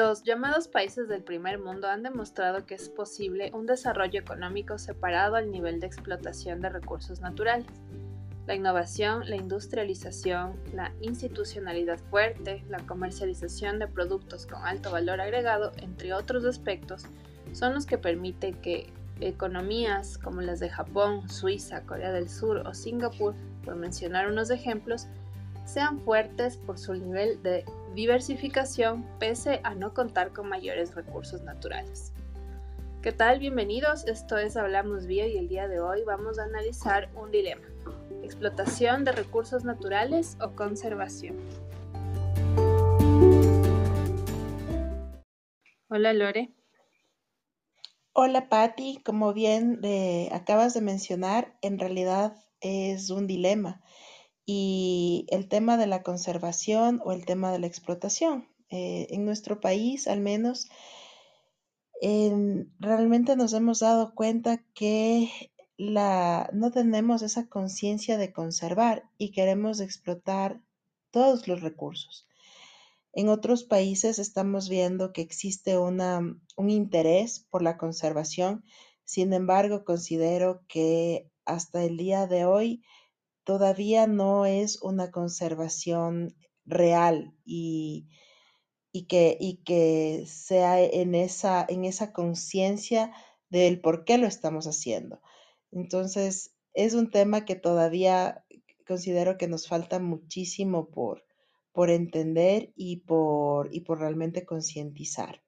Los llamados países del primer mundo han demostrado que es posible un desarrollo económico separado al nivel de explotación de recursos naturales. La innovación, la industrialización, la institucionalidad fuerte, la comercialización de productos con alto valor agregado, entre otros aspectos, son los que permiten que economías como las de Japón, Suiza, Corea del Sur o Singapur, por mencionar unos ejemplos, sean fuertes por su nivel de diversificación pese a no contar con mayores recursos naturales. ¿Qué tal? Bienvenidos, esto es Hablamos Bio y el día de hoy vamos a analizar un dilema, explotación de recursos naturales o conservación. Hola Lore. Hola Patti, como bien eh, acabas de mencionar, en realidad es un dilema y el tema de la conservación o el tema de la explotación. Eh, en nuestro país, al menos, realmente nos hemos dado cuenta que la, no tenemos esa conciencia de conservar y queremos explotar todos los recursos. En otros países estamos viendo que existe una, un interés por la conservación, sin embargo, considero que hasta el día de hoy todavía no es una conservación real y, que, y que sea en esa, en esa conciencia del por qué lo estamos haciendo. Entonces, es un tema que todavía considero que nos falta muchísimo por, por entender y por, y por realmente concientizar.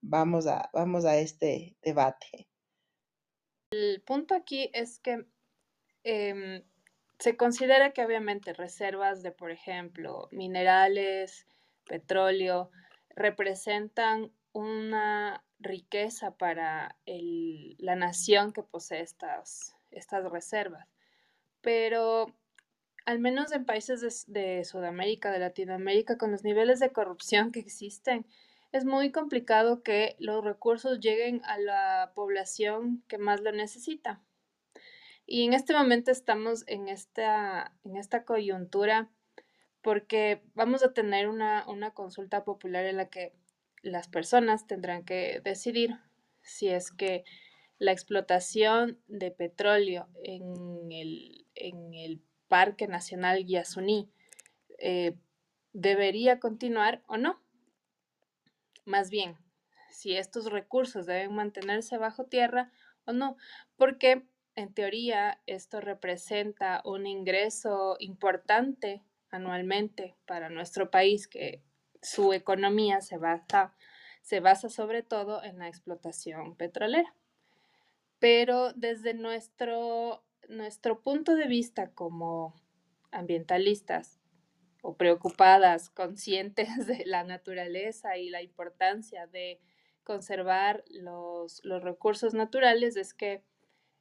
Vamos a, vamos a este debate. El punto aquí es que em, se considera que obviamente reservas de, por ejemplo, minerales, petróleo, representan una riqueza para la nación que posee estas, reservas. Pero al menos en países de, Sudamérica, de Latinoamérica, con los niveles de corrupción que existen, es muy complicado que los recursos lleguen a la población que más lo necesita. Y en este momento estamos en esta, en esta coyuntura porque vamos a tener una, consulta popular en la que las personas tendrán que decidir si es que la explotación de petróleo en el, Parque Nacional Yasuní eh, debería continuar o no. Más bien, si estos recursos deben mantenerse bajo tierra o no, porque en teoría, esto representa un ingreso importante anualmente para nuestro país, que su economía se basa, se basa sobre todo en la explotación petrolera. Pero desde nuestro, nuestro punto de vista como ambientalistas o preocupadas, conscientes de la naturaleza y la importancia de conservar los, los recursos naturales, es que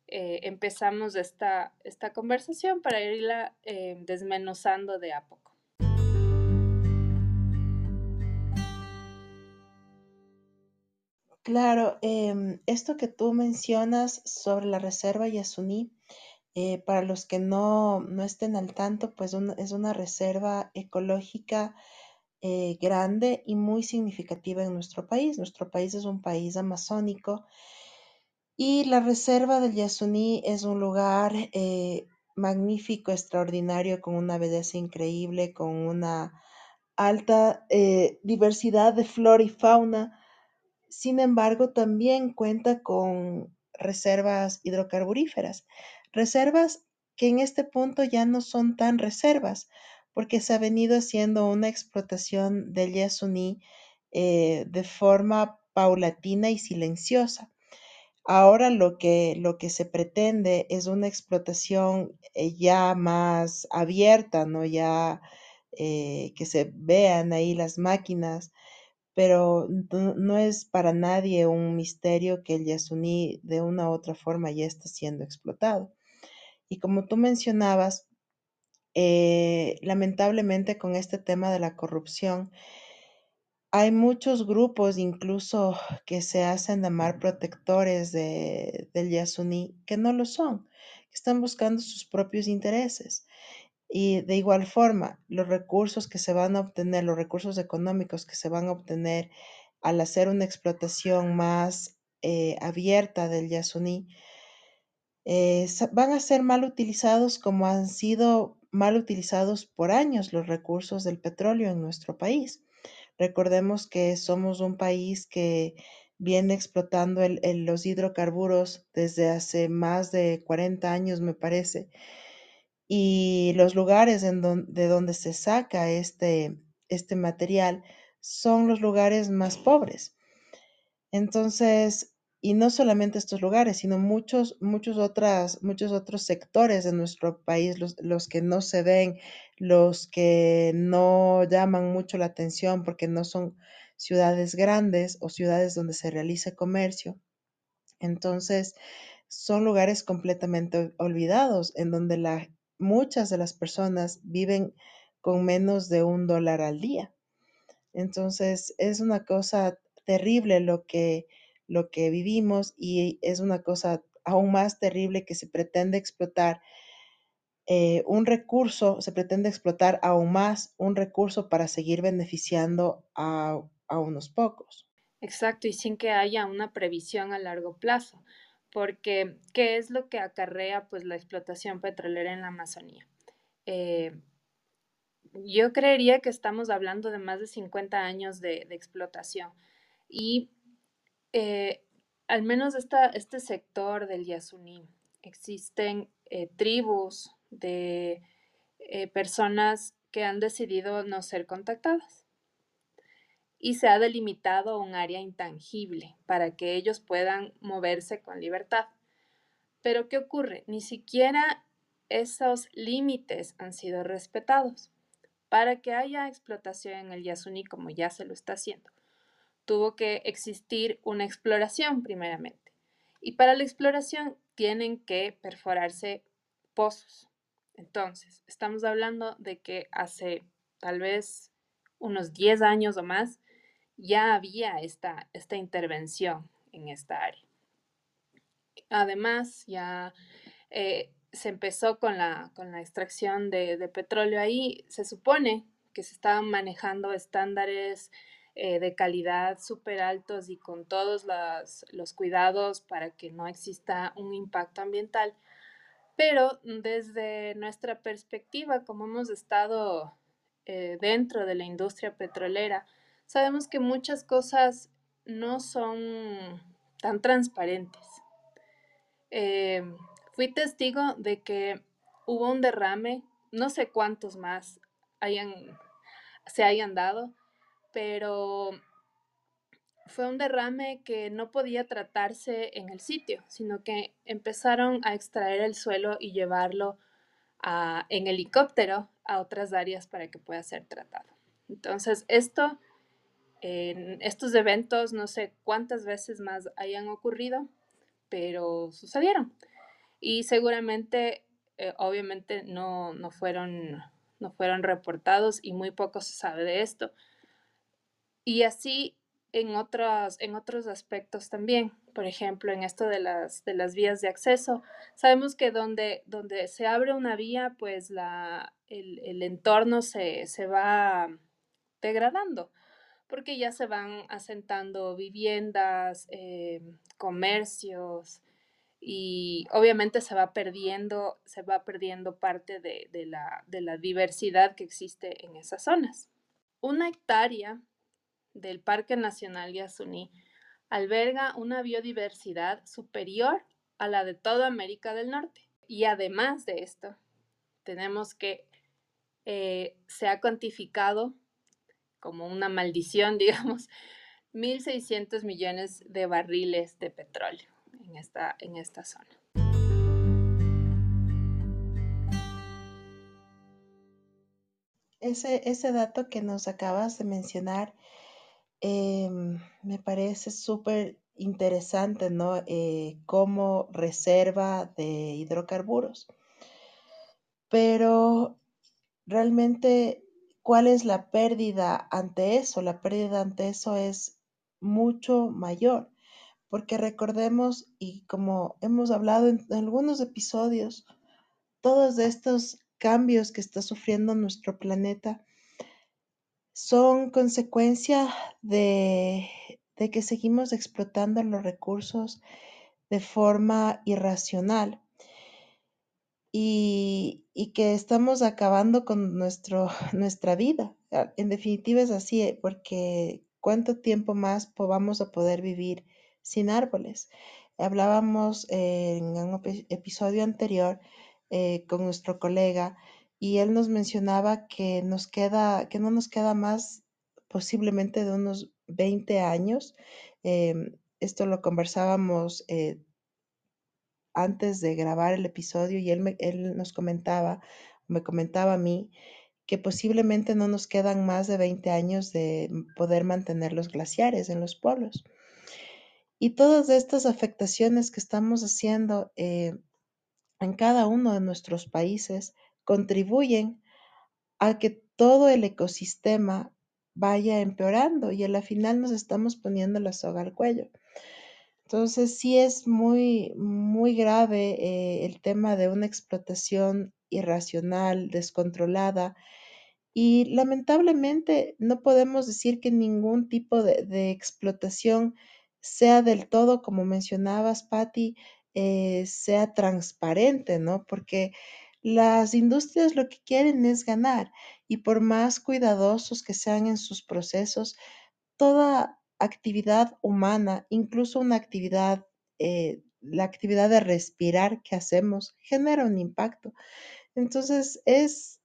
eh, empezamos esta, esta conversación para irla eh, desmenuzando de a poco. Claro, em, esto que tú mencionas sobre la reserva Yasuní, eh, para los que no, estén al tanto, pues es una reserva ecológica grande y muy significativa en nuestro país. Nuestro país es un país amazónico y la reserva del Yasuní es un lugar eh, magnífico, extraordinario, con una belleza increíble, con una alta eh, diversidad de flora y fauna. Sin embargo, también cuenta con reservas hidrocarburíferas, reservas que en este punto ya no son tan reservas, porque se ha venido haciendo una explotación del Yasuní eh, de forma paulatina y silenciosa. Ahora lo que, lo que se pretende es una explotación eh, ya más abierta, ¿no? Ya eh, que se vean ahí las máquinas, pero no, es para nadie un misterio que el Yasuní de una u otra forma ya está siendo explotado. Y como tú mencionabas, eh, lamentablemente con este tema de la corrupción, hay muchos grupos incluso que se hacen llamar protectores de, del Yasuní que no lo son, que están buscando sus propios intereses. Y de igual forma, los recursos que se van a obtener, los recursos económicos que se van a obtener al hacer una explotación más eh, abierta del Yasuní, eh, van a ser mal utilizados como han sido mal utilizados por años los recursos del petróleo en nuestro país. Recordemos que somos un país que viene explotando los hidrocarburos desde hace más de 40 años, me parece. Y los lugares de donde se saca este, este material son los lugares más pobres. Entonces, y no solamente estos lugares, sino muchos, muchos, otras, muchos otros sectores de nuestro país, los, los, que no se ven, los que no llaman mucho la atención porque no son ciudades grandes o ciudades donde se realice comercio. Entonces, son lugares completamente olvidados, en donde la, muchas de las personas viven con menos de un dólar al día. Entonces, es una cosa terrible lo que lo que vivimos y es una cosa aún más terrible que se pretende explotar eh, un recurso, se pretende explotar aún más un recurso para seguir beneficiando a, a unos pocos. Exacto, y sin que haya una previsión a largo plazo, porque ¿qué es lo que acarrea pues la explotación petrolera en la Amazonía? Eh, yo creería que estamos hablando de más de 50 años de, de explotación y eh, al menos este sector del Yasuní, existen eh, tribus de eh, personas que han decidido no ser contactadas y se ha delimitado un área intangible para que ellos puedan moverse con libertad. Pero ¿qué ocurre? Ni siquiera esos límites han sido respetados. Para que haya explotación en el Yasuní como ya se lo está haciendo, tuvo que existir una exploración primeramente. Y para la exploración tienen que perforarse pozos. Entonces, estamos hablando de que hace tal vez unos 10 años o más ya había esta, esta intervención en esta área. Además, ya eh, se empezó con la, con la extracción de, de, petróleo ahí. Se supone que se estaban manejando estándares eh, de calidad súper altos y con todos los, cuidados para que no exista un impacto ambiental. Pero desde nuestra perspectiva, como hemos estado eh, dentro de la industria petrolera, sabemos que muchas cosas no son tan transparentes. Eh, fui testigo de que hubo un derrame, no sé cuántos más hayan, se hayan dado, pero fue un derrame que no podía tratarse en el sitio, sino que empezaron a extraer el suelo y llevarlo en helicóptero a otras áreas para que pueda ser tratado. Entonces, esto, en estos eventos, no sé cuántas veces más hayan ocurrido, pero sucedieron. Y seguramente, eh, obviamente, no, no, fueron, no fueron reportados y muy poco se sabe de esto. Y así en otros, en otros aspectos también. Por ejemplo, en esto de las, de las vías de acceso, sabemos que donde, donde se abre una vía, pues la, el, entorno se, va degradando, porque ya se van asentando viviendas, eh, comercios, y obviamente se va perdiendo, se va perdiendo parte de, la, de la diversidad que existe en esas zonas. Una hectárea del Parque Nacional Yasuní alberga una biodiversidad superior a la de toda América del Norte. Y además de esto, tenemos que eh, se ha cuantificado como una maldición, digamos, 1.600 millones de barriles de petróleo en esta, en esta zona. Ese, ese dato que nos acabas de mencionar Em, me parece súper interesante, ¿no? Eh, como reserva de hidrocarburos. Pero realmente, ¿cuál es la pérdida ante eso? La pérdida ante eso es mucho mayor, porque recordemos, y como hemos hablado en algunos episodios, todos estos cambios que está sufriendo nuestro planeta son consecuencia de, de que seguimos explotando los recursos de forma irracional y, que estamos acabando con nuestro, nuestra vida. Ah, en definitiva es así, eh, porque ¿cuánto tiempo más vamos a poder vivir sin árboles? Hablábamos en un episodio anterior eh, con nuestro colega y él nos mencionaba que nos queda, que no nos queda más posiblemente de unos 20 años. Em, esto lo conversábamos eh, antes de grabar el episodio y él, él nos comentaba, me comentaba a mí, que posiblemente no nos quedan más de 20 años de poder mantener los glaciares en los polos. Y todas estas afectaciones que estamos haciendo eh, en cada uno de nuestros países contribuyen a que todo el ecosistema vaya empeorando y a la final nos estamos poniendo la soga al cuello. Entonces sí es muy, muy grave eh, el tema de una explotación irracional, descontrolada. Y lamentablemente no podemos decir que ningún tipo de, explotación sea del todo, como mencionabas, Patti, eh, sea transparente, ¿no? Porque las industrias lo que quieren es ganar y por más cuidadosos que sean en sus procesos, toda actividad humana, incluso una actividad, eh, la actividad de respirar que hacemos, genera un impacto. Entonces, es,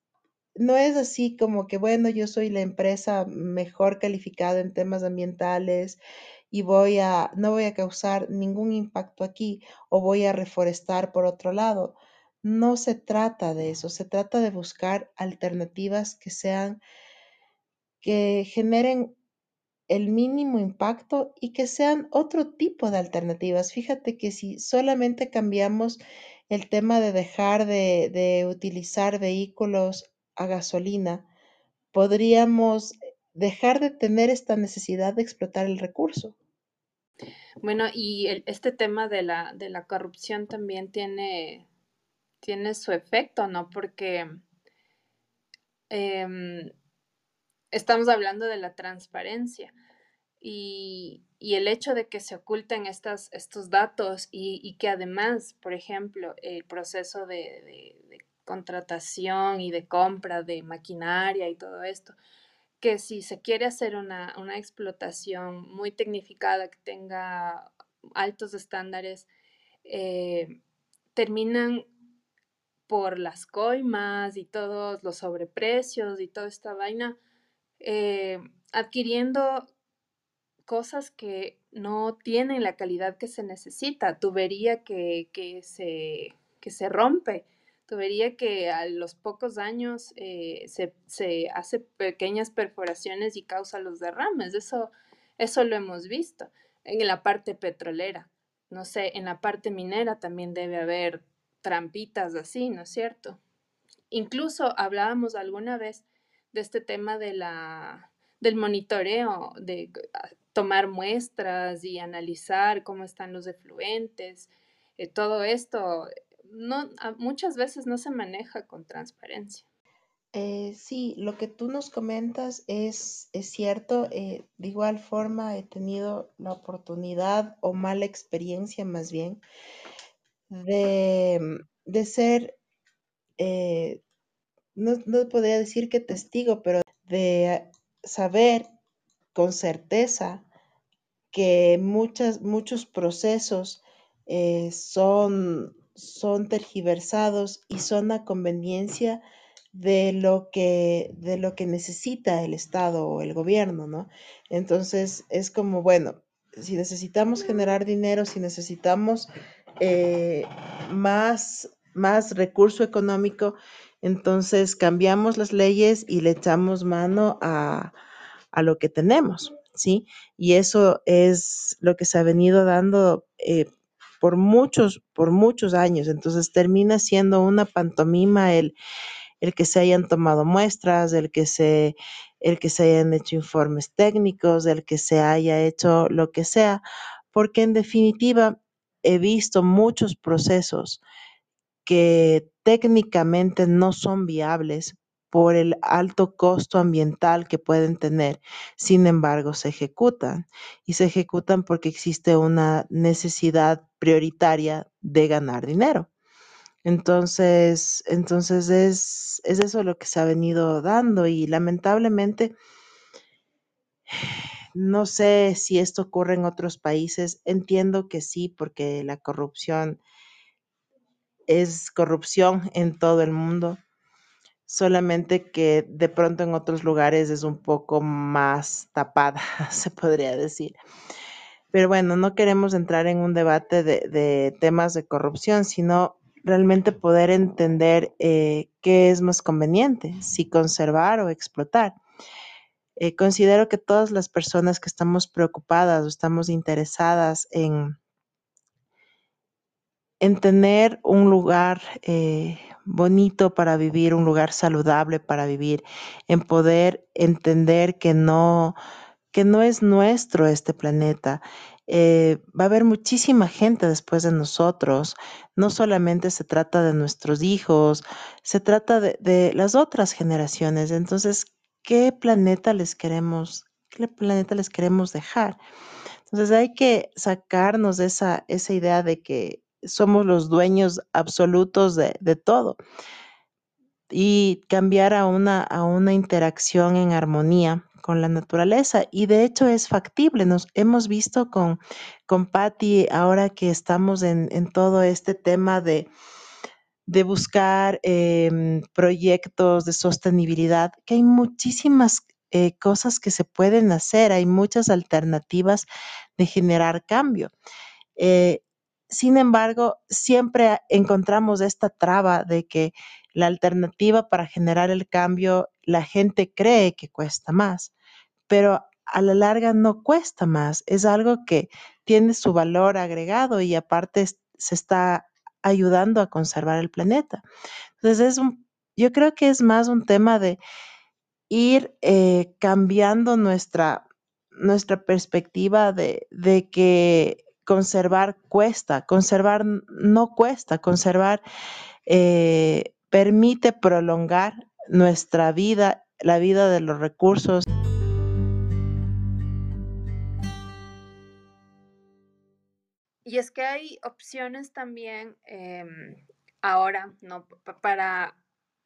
no es así como que, bueno, yo soy la empresa mejor calificada en temas ambientales y voy a, no voy a causar ningún impacto aquí o voy a reforestar por otro lado. No se trata de eso, se trata de buscar alternativas que sean, que generen el mínimo impacto y que sean otro tipo de alternativas. Fíjate que si solamente cambiamos el tema de dejar de, utilizar vehículos a gasolina, podríamos dejar de tener esta necesidad de explotar el recurso. Bueno, y este tema de la, de la corrupción también tiene, tiene su efecto, ¿no? Porque em, estamos hablando de la transparencia y, el hecho de que se oculten estas, estos datos y, que además, por ejemplo, el proceso de, contratación y de compra de maquinaria y todo esto, que si se quiere hacer una, explotación muy tecnificada que tenga altos estándares, eh, terminan por las coimas y todos los sobreprecios y toda esta vaina, eh, adquiriendo cosas que no tienen la calidad que se necesita, tubería que, se, que se rompe, tubería que a los pocos años eh, se, hace pequeñas perforaciones y causa los derrames. Eso, eso lo hemos visto en la parte petrolera. No sé, en la parte minera también debe haber trampitas así, ¿no es cierto? Incluso hablábamos alguna vez de este tema de la, del monitoreo, de tomar muestras y analizar cómo están los efluentes. Eh, todo esto no, muchas veces no se maneja con transparencia. Eh, sí, lo que tú nos comentas es, es cierto. Eh, de igual forma, he tenido la oportunidad o mala experiencia más bien de, de ser, no, no podría decir que testigo, pero de saber con certeza que muchas, muchos procesos eh, son, son tergiversados y son a conveniencia de lo que de lo que necesita el Estado o el gobierno, ¿no? Entonces es como, bueno, si necesitamos generar dinero, si necesitamos eh, más, más recurso económico, entonces cambiamos las leyes y le echamos mano a, a lo que tenemos, ¿sí? Y eso es lo que se ha venido dando eh, por muchos, por muchos años. Entonces termina siendo una pantomima el, el que se hayan tomado muestras, el que se, el que se hayan hecho informes técnicos, el que se haya hecho lo que sea, porque en definitiva he visto muchos procesos que técnicamente no son viables por el alto costo ambiental que pueden tener. Sin embargo, se ejecutan y se ejecutan porque existe una necesidad prioritaria de ganar dinero. Entonces, entonces es, es eso lo que se ha venido dando y lamentablemente no sé si esto ocurre en otros países. Entiendo que sí, porque la corrupción es corrupción en todo el mundo, solamente que de pronto en otros lugares es un poco más tapada, se podría decir. Pero bueno, no queremos entrar en un debate de, temas de corrupción, sino realmente poder entender eh, qué es más conveniente, si conservar o explotar. Eh, considero que todas las personas que estamos preocupadas o estamos interesadas en, en tener un lugar eh, bonito para vivir, un lugar saludable para vivir, en poder entender que no, que no es nuestro este planeta. Eh, va a haber muchísima gente después de nosotros. No solamente se trata de nuestros hijos, se trata de, de las otras generaciones. Entonces, ¿qué planeta les queremos, qué planeta les queremos dejar? Entonces hay que sacarnos de esa, esa idea de que somos los dueños absolutos de, de todo y cambiar a una, a una interacción en armonía con la naturaleza. Y de hecho es factible. Nos hemos visto con, con Patti ahora que estamos en, en todo este tema de, de buscar em, proyectos de sostenibilidad, que hay muchísimas eh, cosas que se pueden hacer, hay muchas alternativas de generar cambio. Eh, sin embargo, siempre encontramos esta traba de que la alternativa para generar el cambio, la gente cree que cuesta más, pero a la larga no cuesta más, es algo que tiene su valor agregado y aparte se está ayudando a conservar el planeta. Entonces, es yo creo que es más un tema de ir eh, cambiando nuestra, nuestra perspectiva de, de, que conservar cuesta, conservar no cuesta, conservar eh, permite prolongar nuestra vida, la vida de los recursos. Y es que hay opciones también em, ahora, ¿no? Para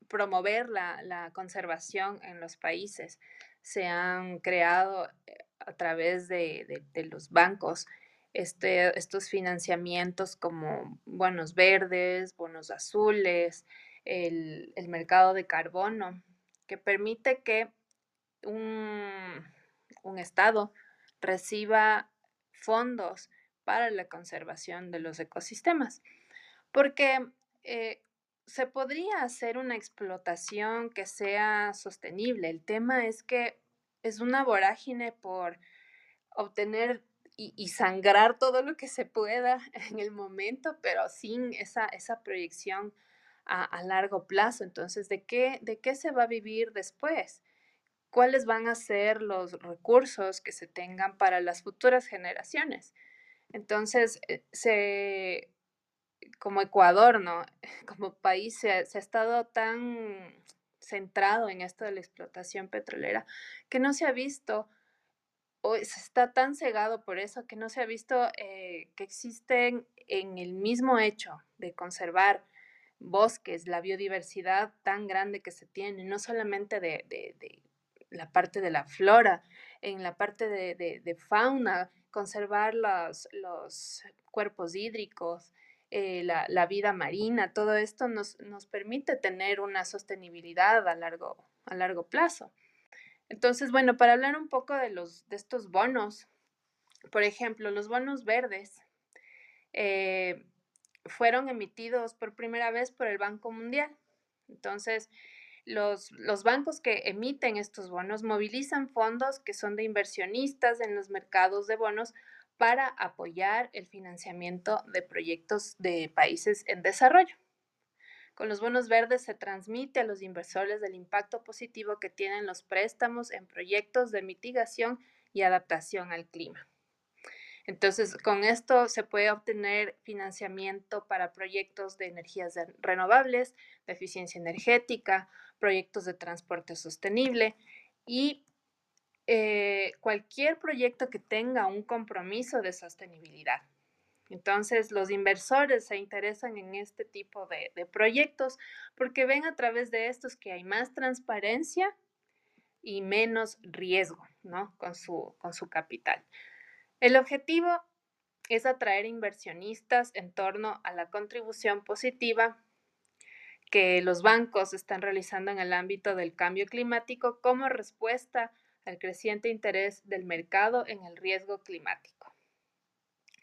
promover la, conservación en los países. Se han creado eh, a través de, los bancos este, estos financiamientos como bonos verdes, bonos azules, el, mercado de carbono, que permite que un, un Estado reciba fondos para la conservación de los ecosistemas. Porque eh, se podría hacer una explotación que sea sostenible. El tema es que es una vorágine por obtener y, sangrar todo lo que se pueda en el momento, pero sin esa, esa proyección a, a, largo plazo. Entonces, ¿de qué, ¿de qué se va a vivir después? ¿Cuáles van a ser los recursos que se tengan para las futuras generaciones? Entonces, eh, se, como Ecuador, ¿no? Como país se, ha estado tan centrado en esto de la explotación petrolera que no se ha visto o se está tan cegado por eso que no se ha visto eh, que existen en el mismo hecho de conservar bosques, la biodiversidad tan grande que se tiene, no solamente de, de la parte de la flora, en la parte de, fauna, conservar los, los cuerpos hídricos, eh, la, vida marina, todo esto nos, nos, permite tener una sostenibilidad a largo, a largo plazo. Entonces, bueno, para hablar un poco de, los, de estos bonos, por ejemplo, los bonos verdes eh, fueron emitidos por primera vez por el Banco Mundial. Entonces, los, los, bancos que emiten estos bonos movilizan fondos que son de inversionistas en los mercados de bonos para apoyar el financiamiento de proyectos de países en desarrollo. Con los bonos verdes se transmite a los inversores el impacto positivo que tienen los préstamos en proyectos de mitigación y adaptación al clima. Entonces, con esto se puede obtener financiamiento para proyectos de energías renovables, de eficiencia energética, proyectos de transporte sostenible y eh, cualquier proyecto que tenga un compromiso de sostenibilidad. Entonces, los inversores se interesan en este tipo de, proyectos porque ven a través de estos que hay más transparencia y menos riesgo ¿no? con, su, con su capital. El objetivo es atraer inversionistas en torno a la contribución positiva que los bancos están realizando en el ámbito del cambio climático como respuesta al creciente interés del mercado en el riesgo climático.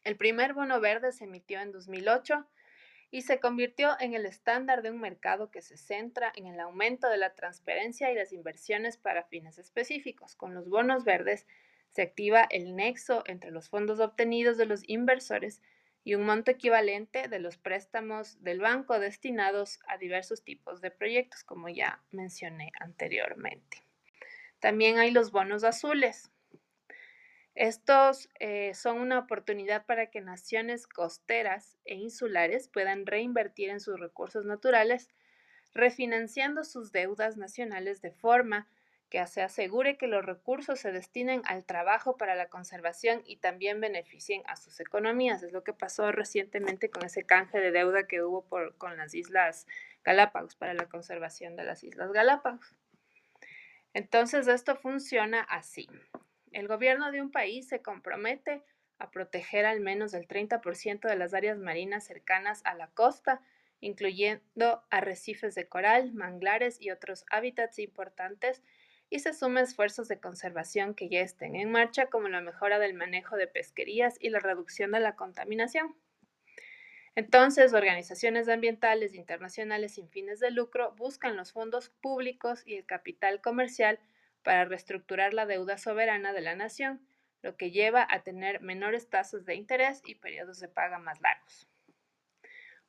El primer bono verde se emitió en 2008 y se convirtió en el estándar de un mercado que se centra en el aumento de la transparencia y las inversiones para fines específicos. Con los bonos verdes se activa el nexo entre los fondos obtenidos de los inversores y un monto equivalente de los préstamos del banco destinados a diversos tipos de proyectos, como ya mencioné anteriormente. También hay los bonos azules. Estos eh, son una oportunidad para que naciones costeras e insulares puedan reinvertir en sus recursos naturales, refinanciando sus deudas nacionales de forma que se asegure que los recursos se destinen al trabajo para la conservación y también beneficien a sus economías. Es lo que pasó recientemente con ese canje de deuda que hubo con las Islas Galápagos para la conservación de las Islas Galápagos. Entonces, esto funciona así. El gobierno de un país se compromete a proteger al menos el 30% de las áreas marinas cercanas a la costa, incluyendo arrecifes de coral, manglares y otros hábitats importantes, y se suma esfuerzos de conservación que ya estén en marcha, como la mejora del manejo de pesquerías y la reducción de la contaminación. Entonces, organizaciones ambientales internacionales sin fines de lucro buscan los fondos públicos y el capital comercial para reestructurar la deuda soberana de la nación, lo que lleva a tener menores tasas de interés y periodos de paga más largos.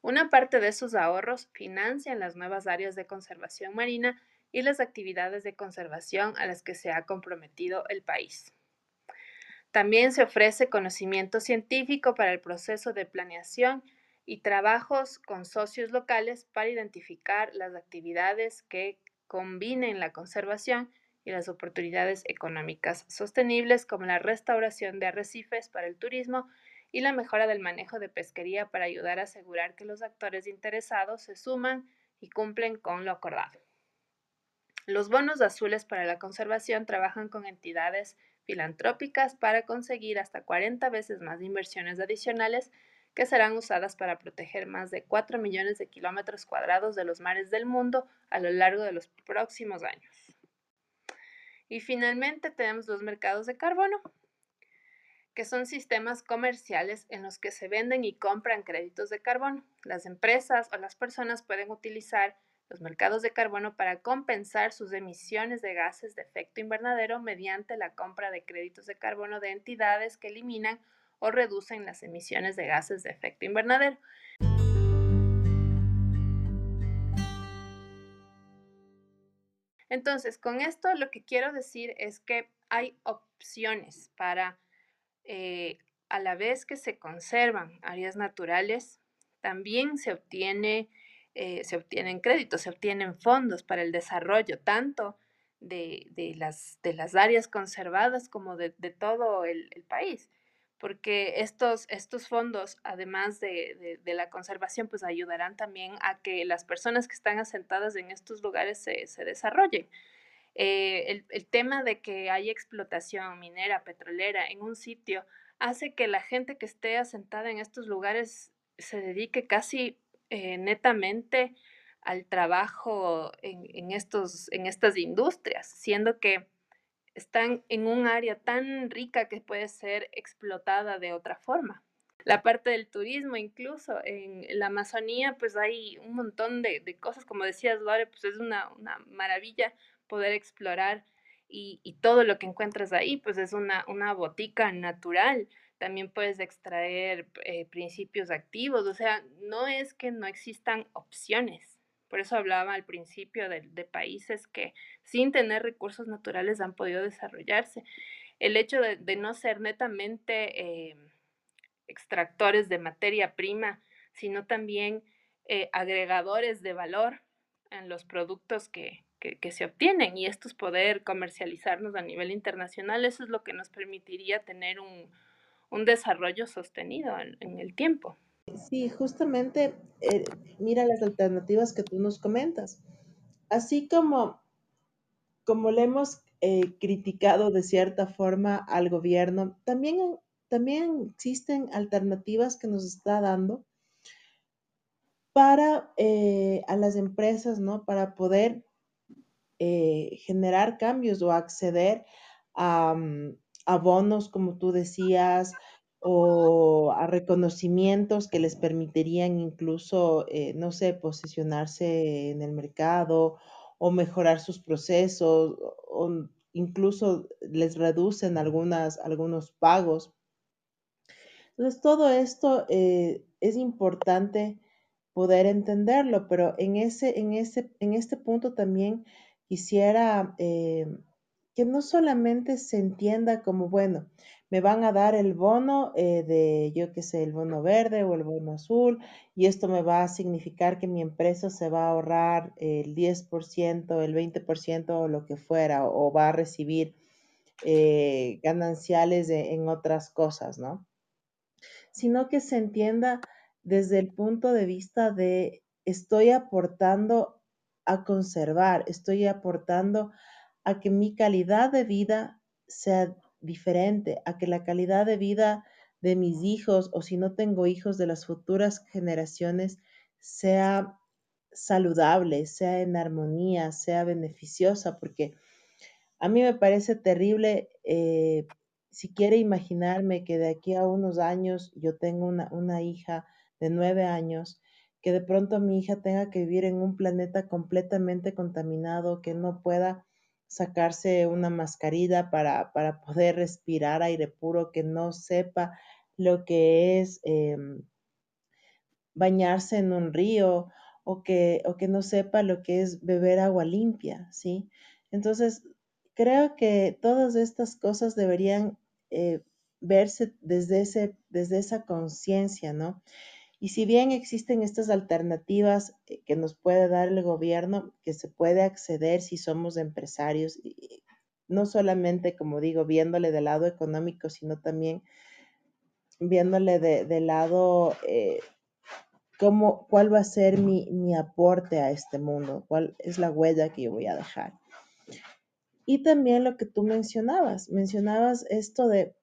Una parte de sus ahorros financian las nuevas áreas de conservación marina y las actividades de conservación a las que se ha comprometido el país. También se ofrece conocimiento científico para el proceso de planeación y trabajos con socios locales para identificar las actividades que combinen la conservación y las oportunidades económicas sostenibles como la restauración de arrecifes para el turismo y la mejora del manejo de pesquería para ayudar a asegurar que los actores interesados se suman y cumplen con lo acordado. Los bonos azules para la conservación trabajan con entidades filantrópicas para conseguir hasta 40 veces más inversiones adicionales que serán usadas para proteger más de 4 millones de kilómetros cuadrados de los mares del mundo a lo largo de los próximos años. Y finalmente tenemos los mercados de carbono, que son sistemas comerciales en los que se venden y compran créditos de carbono. Las empresas o las personas pueden utilizar los mercados de carbono para compensar sus emisiones de gases de efecto invernadero mediante la compra de créditos de carbono de entidades que eliminan o reducen las emisiones de gases de efecto invernadero. Entonces, con esto lo que quiero decir es que hay opciones para, eh, a la vez que se conservan áreas naturales, también se obtiene eh, se obtienen créditos, se obtienen fondos para el desarrollo tanto de, las, de las, áreas conservadas como de, todo el, país, porque estos, estos fondos, además de, la conservación, pues ayudarán también a que las personas que están asentadas en estos lugares se, desarrollen. Eh, el, el tema de que hay explotación minera, petrolera en un sitio, hace que la gente que esté asentada en estos lugares se dedique casi eh, netamente al trabajo en, estos, en estas industrias, siendo que están en un área tan rica que puede ser explotada de otra forma. La parte del turismo, incluso en la Amazonía, pues hay un montón de, cosas, como decías, Lore, pues es una, maravilla poder explorar y, y, todo lo que encuentras ahí, pues es una, una botica natural también puedes extraer eh, principios activos, o sea, no es que no existan opciones. Por eso hablaba al principio de, países que sin tener recursos naturales han podido desarrollarse. El hecho de, no ser netamente eh, extractores de materia prima, sino también eh, agregadores de valor en los productos que, que, se obtienen y estos poder comercializarnos a nivel internacional, eso es lo que nos permitiría tener un, desarrollo sostenido en, el tiempo. Sí, justamente, eh, mira las alternativas que tú nos comentas. Así como, como le hemos eh, criticado de cierta forma al gobierno, también, también existen alternativas que nos está dando para eh, a las empresas, ¿no? Para poder generar cambios o acceder a, mm, a, bonos, como tú decías, o a reconocimientos que les permitirían incluso, eh, no sé, posicionarse en el mercado o mejorar sus procesos o incluso les reducen algunas, algunos pagos. Entonces, todo esto es importante poder entenderlo, pero en, ese, en, ese, en este punto también quisiera eh, que no solamente se entienda como, bueno, me van a dar el bono eh, de, yo qué sé, el bono verde o el bono azul, y esto me va a significar que mi empresa se va a ahorrar el 10%, el 20% o lo que fuera, o, va a recibir eh, gananciales en otras cosas, ¿no? Sino que se entienda desde el punto de vista de estoy aportando a conservar, estoy aportando a que mi calidad de vida sea diferente, a que la calidad de vida de mis hijos o si no tengo hijos de las futuras generaciones sea saludable, sea en armonía, sea beneficiosa, porque a mí me parece terrible eh, si quiere imaginarme que de aquí a unos años yo tengo una, una hija de nueve años, que de pronto mi hija tenga que vivir en un planeta completamente contaminado, que no pueda sacarse una mascarilla para, para poder respirar aire puro, que no sepa lo que es em, bañarse en un río o que, o que no sepa lo que es beber agua limpia, ¿sí? Entonces, creo que todas estas cosas deberían eh, verse desde, ese, desde esa conciencia, ¿no? Y si bien existen estas alternativas eh, que nos puede dar el gobierno, que se puede acceder si somos empresarios, no solamente, como digo, viéndole del lado económico, sino también viéndole del lado eh, cómo, cuál va a ser mi, mi aporte a este mundo, cuál es la huella que yo voy a dejar. Y también lo que tú mencionabas, mencionabas esto de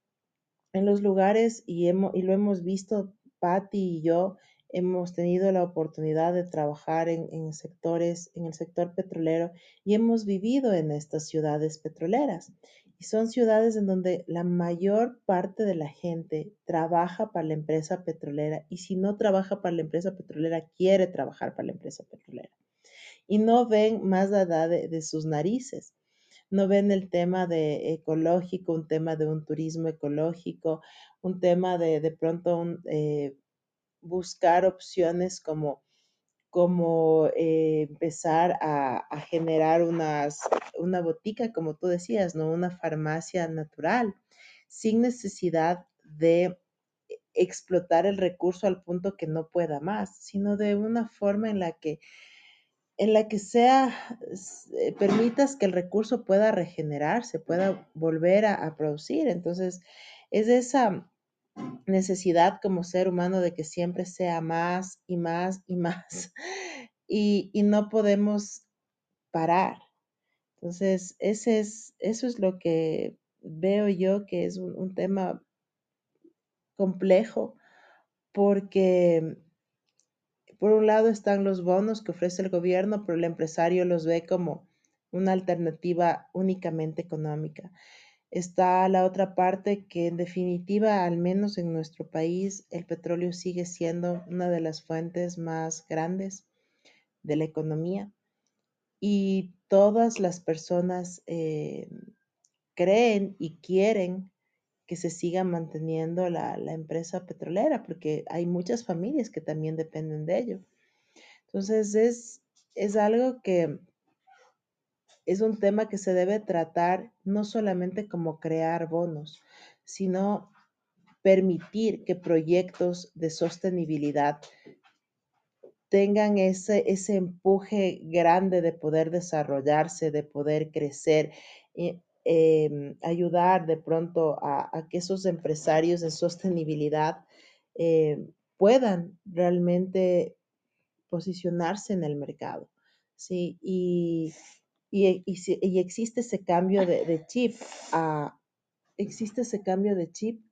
en los lugares y, hemos, y lo hemos visto Patti y yo hemos tenido la oportunidad de trabajar en, sectores, en el sector petrolero y hemos vivido en estas ciudades petroleras. Y son ciudades en donde la mayor parte de la gente trabaja para la empresa petrolera y si no trabaja para la empresa petrolera, quiere trabajar para la empresa petrolera. Y no ven más allá de, de sus narices no ven el tema de ecológico, un tema de un turismo ecológico, un tema de de pronto eh, buscar opciones como, como eh, empezar a, generar unas, una botica, como tú decías, ¿no? Una farmacia natural, sin necesidad de explotar el recurso al punto que no pueda más, sino de una forma en la que en la que sea, eh, permitas que el recurso pueda regenerarse, pueda volver a, producir. Entonces, es esa necesidad como ser humano de que siempre sea más y más y más y, no podemos parar. Entonces, ese es, eso es lo que veo yo que es un tema complejo porque por un lado están los bonos que ofrece el gobierno, pero el empresario los ve como una alternativa únicamente económica. Está la otra parte que en definitiva, al menos en nuestro país, el petróleo sigue siendo una de las fuentes más grandes de la economía y todas las personas eh, creen y quieren que se siga manteniendo la, empresa petrolera, porque hay muchas familias que también dependen de ello. Entonces, es, es algo que es un tema que se debe tratar no solamente como crear bonos, sino permitir que proyectos de sostenibilidad tengan ese, ese empuje grande de poder desarrollarse, de poder crecer, em, ayudar de pronto a, que esos empresarios de sostenibilidad eh, puedan realmente posicionarse en el mercado. ¿sí? Y, y, y, existe ese cambio de, de chip, a, existe ese cambio de chip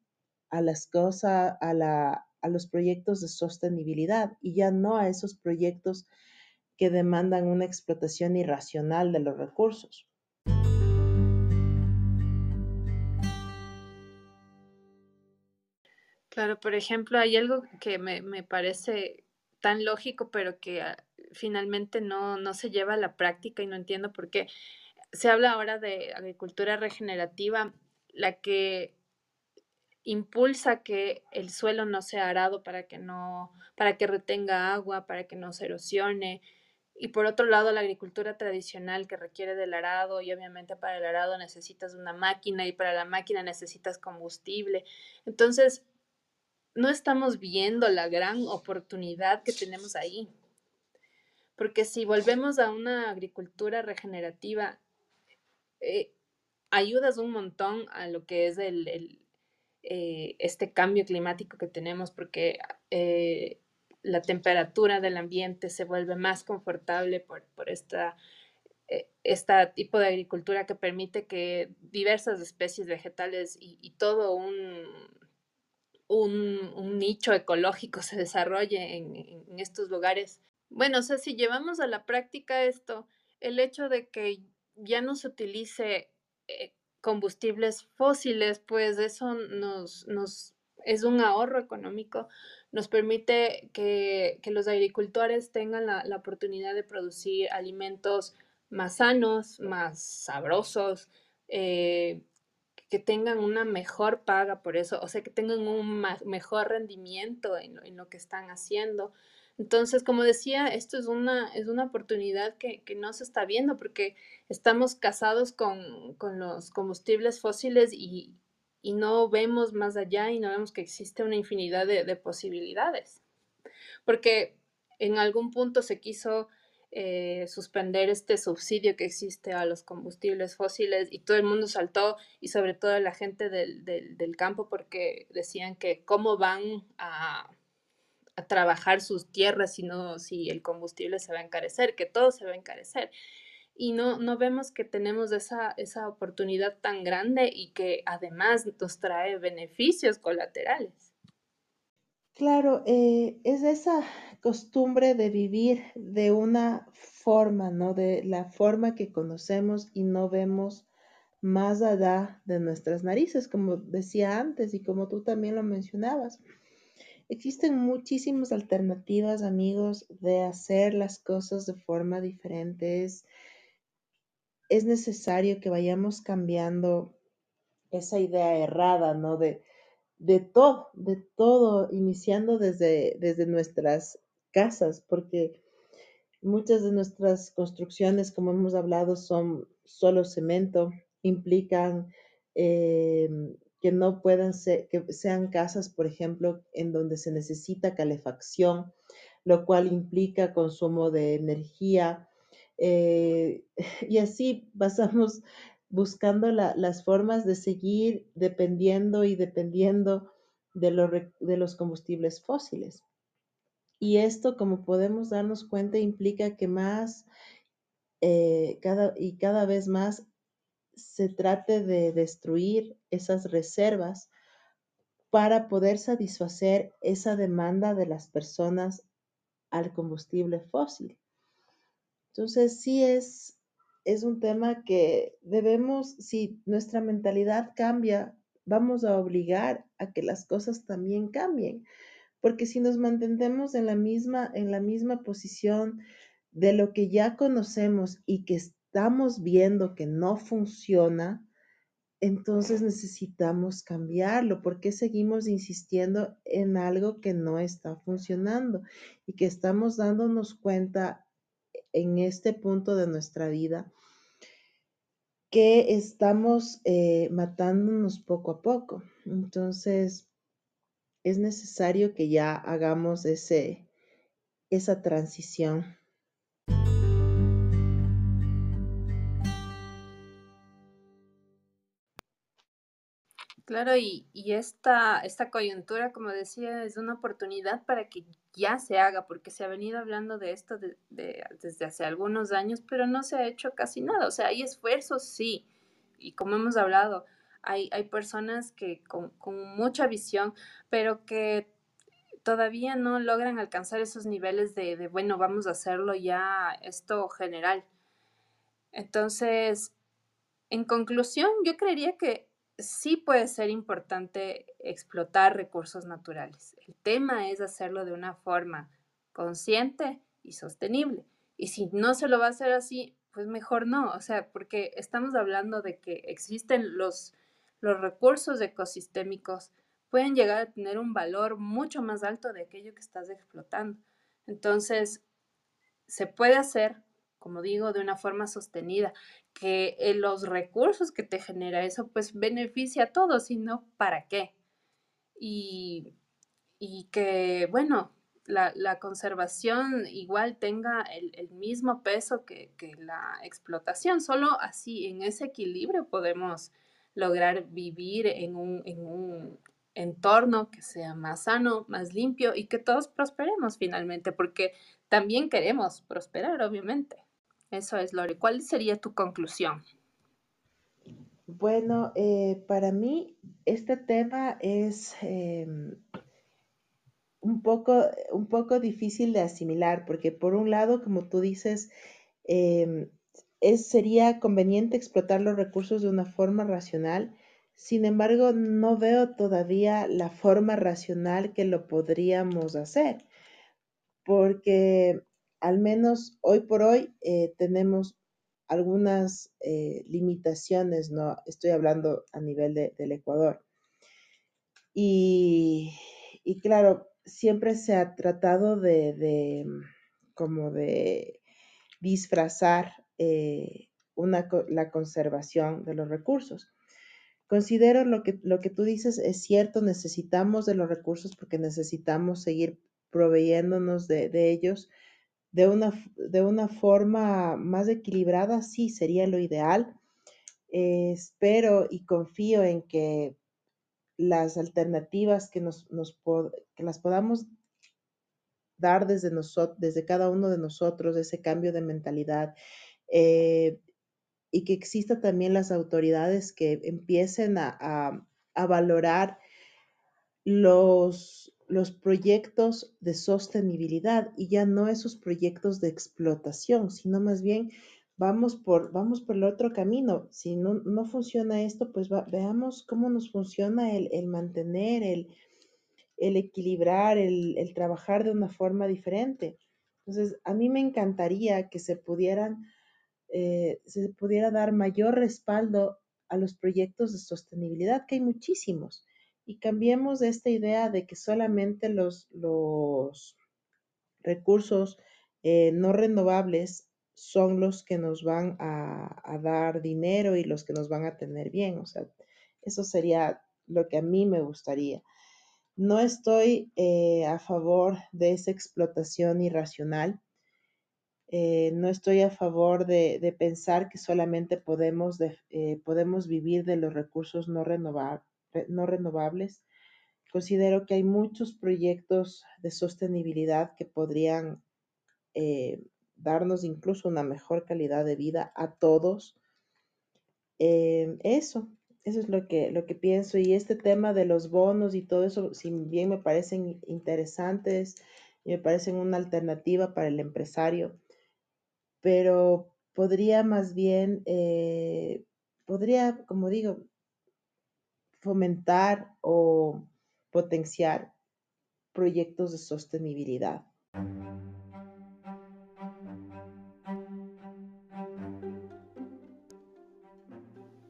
a las cosas, a, la, a los proyectos de sostenibilidad y ya no a esos proyectos que demandan una explotación irracional de los recursos. Claro, por ejemplo, hay algo que me, me parece tan lógico, pero que ah, finalmente no, no se lleva a la práctica y no entiendo por qué. Se habla ahora de agricultura regenerativa, la que impulsa que el suelo no sea arado para que no, para que retenga agua, para que no se erosione. Y por otro lado, la agricultura tradicional que requiere del arado y obviamente para el arado necesitas una máquina y para la máquina necesitas combustible. Entonces, no estamos viendo la gran oportunidad que tenemos ahí. Porque si volvemos a una agricultura regenerativa, eh, ayudas un montón a lo que es el, eh, este cambio climático que tenemos porque eh, la temperatura del ambiente se vuelve más confortable por, esta, eh, este tipo de agricultura que permite que diversas especies vegetales y, todo un, un, nicho ecológico se desarrolle en, estos lugares. Bueno, o sea, si llevamos a la práctica esto, el hecho de que ya no se utilice combustibles fósiles, pues eso nos, nos es un ahorro económico, nos permite que, los agricultores tengan la, oportunidad de producir alimentos más sanos, más sabrosos, eh, que tengan una mejor paga por eso, o sea, que tengan un mejor rendimiento en, lo que están haciendo. Entonces, como decía, esto es una, es una oportunidad que, no se está viendo porque estamos casados con, los combustibles fósiles y, no vemos más allá y no vemos que existe una infinidad de, posibilidades. Porque en algún punto se quiso eh, suspender este subsidio que existe a los combustibles fósiles y todo el mundo saltó y sobre todo la gente del, del campo porque decían que cómo van a trabajar sus tierras, sino si el combustible se va a encarecer, que todo se va a encarecer. Y no, no vemos que tenemos esa, esa oportunidad tan grande y que además nos trae beneficios colaterales. Claro, eh, es esa costumbre de vivir de una forma, ¿no? De la forma que conocemos y no vemos más allá de nuestras narices, como decía antes y como tú también lo mencionabas. Existen muchísimas alternativas, amigos, de hacer las cosas de forma diferente. Es, necesario que vayamos cambiando esa idea errada, ¿no? De, de todo, de todo, iniciando desde, desde nuestras casas, porque muchas de nuestras construcciones, como hemos hablado, son solo cemento, implican em, que no puedan ser, que sean casas, por ejemplo, en donde se necesita calefacción, lo cual implica consumo de energía. Eh, y así pasamos buscando las formas de seguir dependiendo y dependiendo de, de los combustibles fósiles. Y esto, como podemos darnos cuenta, implica que más eh, cada, y cada vez más se trate de destruir esas reservas para poder satisfacer esa demanda de las personas al combustible fósil. Entonces, sí es, es un tema que debemos, si nuestra mentalidad cambia, vamos a obligar a que las cosas también cambien. Porque si nos mantenemos en la misma, en la misma posición de lo que ya conocemos y que estamos viendo que no funciona, entonces necesitamos cambiarlo. porque seguimos insistiendo en algo que no está funcionando y que estamos dándonos cuenta en este punto de nuestra vida que estamos eh, matándonos poco a poco? Entonces, es necesario que ya hagamos ese, esa transición. Claro, y, esta, esta coyuntura, como decía, es una oportunidad para que ya se haga, porque se ha venido hablando de esto desde hace algunos años, pero no se ha hecho casi nada. O sea, hay esfuerzos, sí, y como hemos hablado, hay, hay personas que con, mucha visión, pero que todavía no logran alcanzar esos niveles de, de, bueno, vamos a hacerlo ya esto general. Entonces, en conclusión, yo creería que sí puede ser importante explotar recursos naturales. El tema es hacerlo de una forma consciente y sostenible. Y si no se lo va a hacer así, pues mejor no. O sea, porque estamos hablando de que existen los, los recursos ecosistémicos, pueden llegar a tener un valor mucho más alto de aquello que estás explotando. Entonces, se puede hacer, como digo, de una forma sostenida que eh, los recursos que te genera eso, pues beneficia a todos, sino para qué. Y, que, bueno, la, conservación igual tenga el, mismo peso que, la explotación. Solo así, en ese equilibrio, podemos lograr vivir en un, en un entorno que sea más sano, más limpio y que todos prosperemos finalmente, porque también queremos prosperar, obviamente. Eso es, Lore. ¿Cuál sería tu conclusión? Bueno, eh, para mí este tema es em, un, poco, un poco difícil de asimilar, porque por un lado, como tú dices, em, es, sería conveniente explotar los recursos de una forma racional. Sin embargo, no veo todavía la forma racional que lo podríamos hacer, porque al menos hoy por hoy eh, tenemos algunas eh, limitaciones, ¿no? Estoy hablando a nivel del Ecuador. Y, claro, siempre se ha tratado de, como de disfrazar eh, la conservación de los recursos. Considero lo que, lo que tú dices es cierto, necesitamos de los recursos porque necesitamos seguir proveyéndonos de, de ellos, de una, de una forma más equilibrada, sí, sería lo ideal. Eh, espero y confío en que las alternativas que, nos, nos que las podamos dar desde, desde cada uno de nosotros, ese cambio de mentalidad, eh, y que exista también las autoridades que empiecen a, a valorar los, los proyectos de sostenibilidad y ya no esos proyectos de explotación, sino más bien vamos por, vamos por el otro camino. Si no, no funciona esto, pues veamos cómo nos funciona el, mantener, el, el equilibrar, el, el, trabajar de una forma diferente. Entonces, a mí me encantaría que se pudieran, eh, se pudiera dar mayor respaldo a los proyectos de sostenibilidad, que hay muchísimos y cambiemos esta idea de que solamente los, los recursos eh, no renovables son los que nos van a, dar dinero y los que nos van a tener bien. O sea, eso sería lo que a mí me gustaría. No estoy eh, a favor de esa explotación irracional. Eh, no estoy a favor de, pensar que solamente podemos, podemos vivir de los recursos no renovables no renovables. Considero que hay muchos proyectos de sostenibilidad que podrían eh, darnos incluso una mejor calidad de vida a todos. Eh, eso, eso es lo que, lo que pienso. Y este tema de los bonos y todo eso, si bien me parecen interesantes y me parecen una alternativa para el empresario, pero podría más bien, eh, podría, como digo, fomentar o potenciar proyectos de sostenibilidad.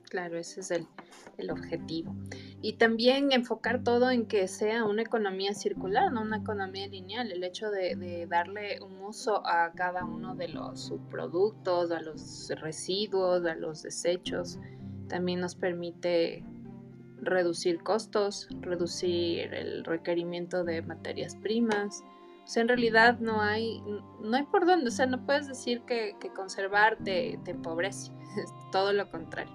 Claro, ese es el, objetivo. Y también enfocar todo en que sea una economía circular, no una economía lineal. El hecho de, de darle un uso a cada uno de los subproductos, a los residuos, a los desechos, también nos permite reducir costos, reducir el requerimiento de materias primas, O sea, en realidad no hay, no hay por dónde, o sea, no puedes decir que, conservar te, te empobrece, es todo lo contrario.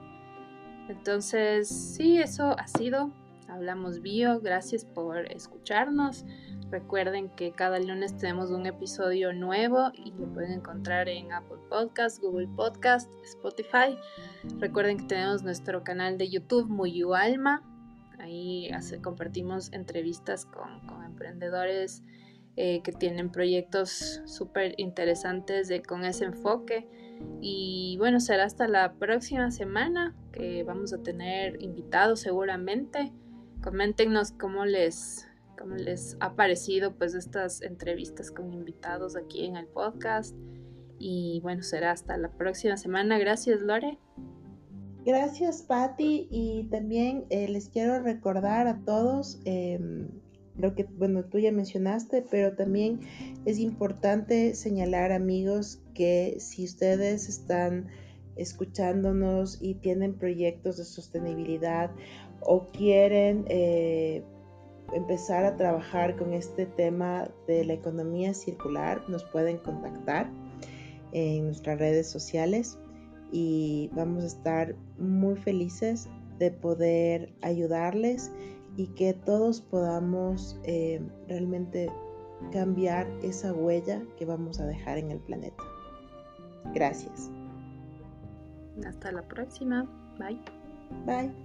Entonces, sí, eso ha sido Hablamos Bio. Gracias por escucharnos. Recuerden que cada lunes tenemos un episodio nuevo y lo pueden encontrar en Apple Podcast, Google Podcast, Spotify. Recuerden que tenemos nuestro canal de YouTube Muyu Alma. Ahí compartimos entrevistas con, emprendedores eh, que tienen proyectos súper interesantes con ese enfoque. Y bueno, será hasta la próxima semana que vamos a tener invitados seguramente. Coméntenos cómo les, cómo les ha parecido pues estas entrevistas con invitados aquí en el podcast. Y bueno, será hasta la próxima semana. Gracias, Lore. Gracias, Patti. Y también eh, les quiero recordar a todos em, lo que, bueno, tú ya mencionaste, pero también es importante señalar, amigos, que si ustedes están escuchándonos y tienen proyectos de sostenibilidad o quieren eh, empezar a trabajar con este tema de la economía circular, nos pueden contactar en nuestras redes sociales y vamos a estar muy felices de poder ayudarles y que todos podamos eh, realmente cambiar esa huella que vamos a dejar en el planeta. Gracias. Hasta la próxima. Bye. Bye.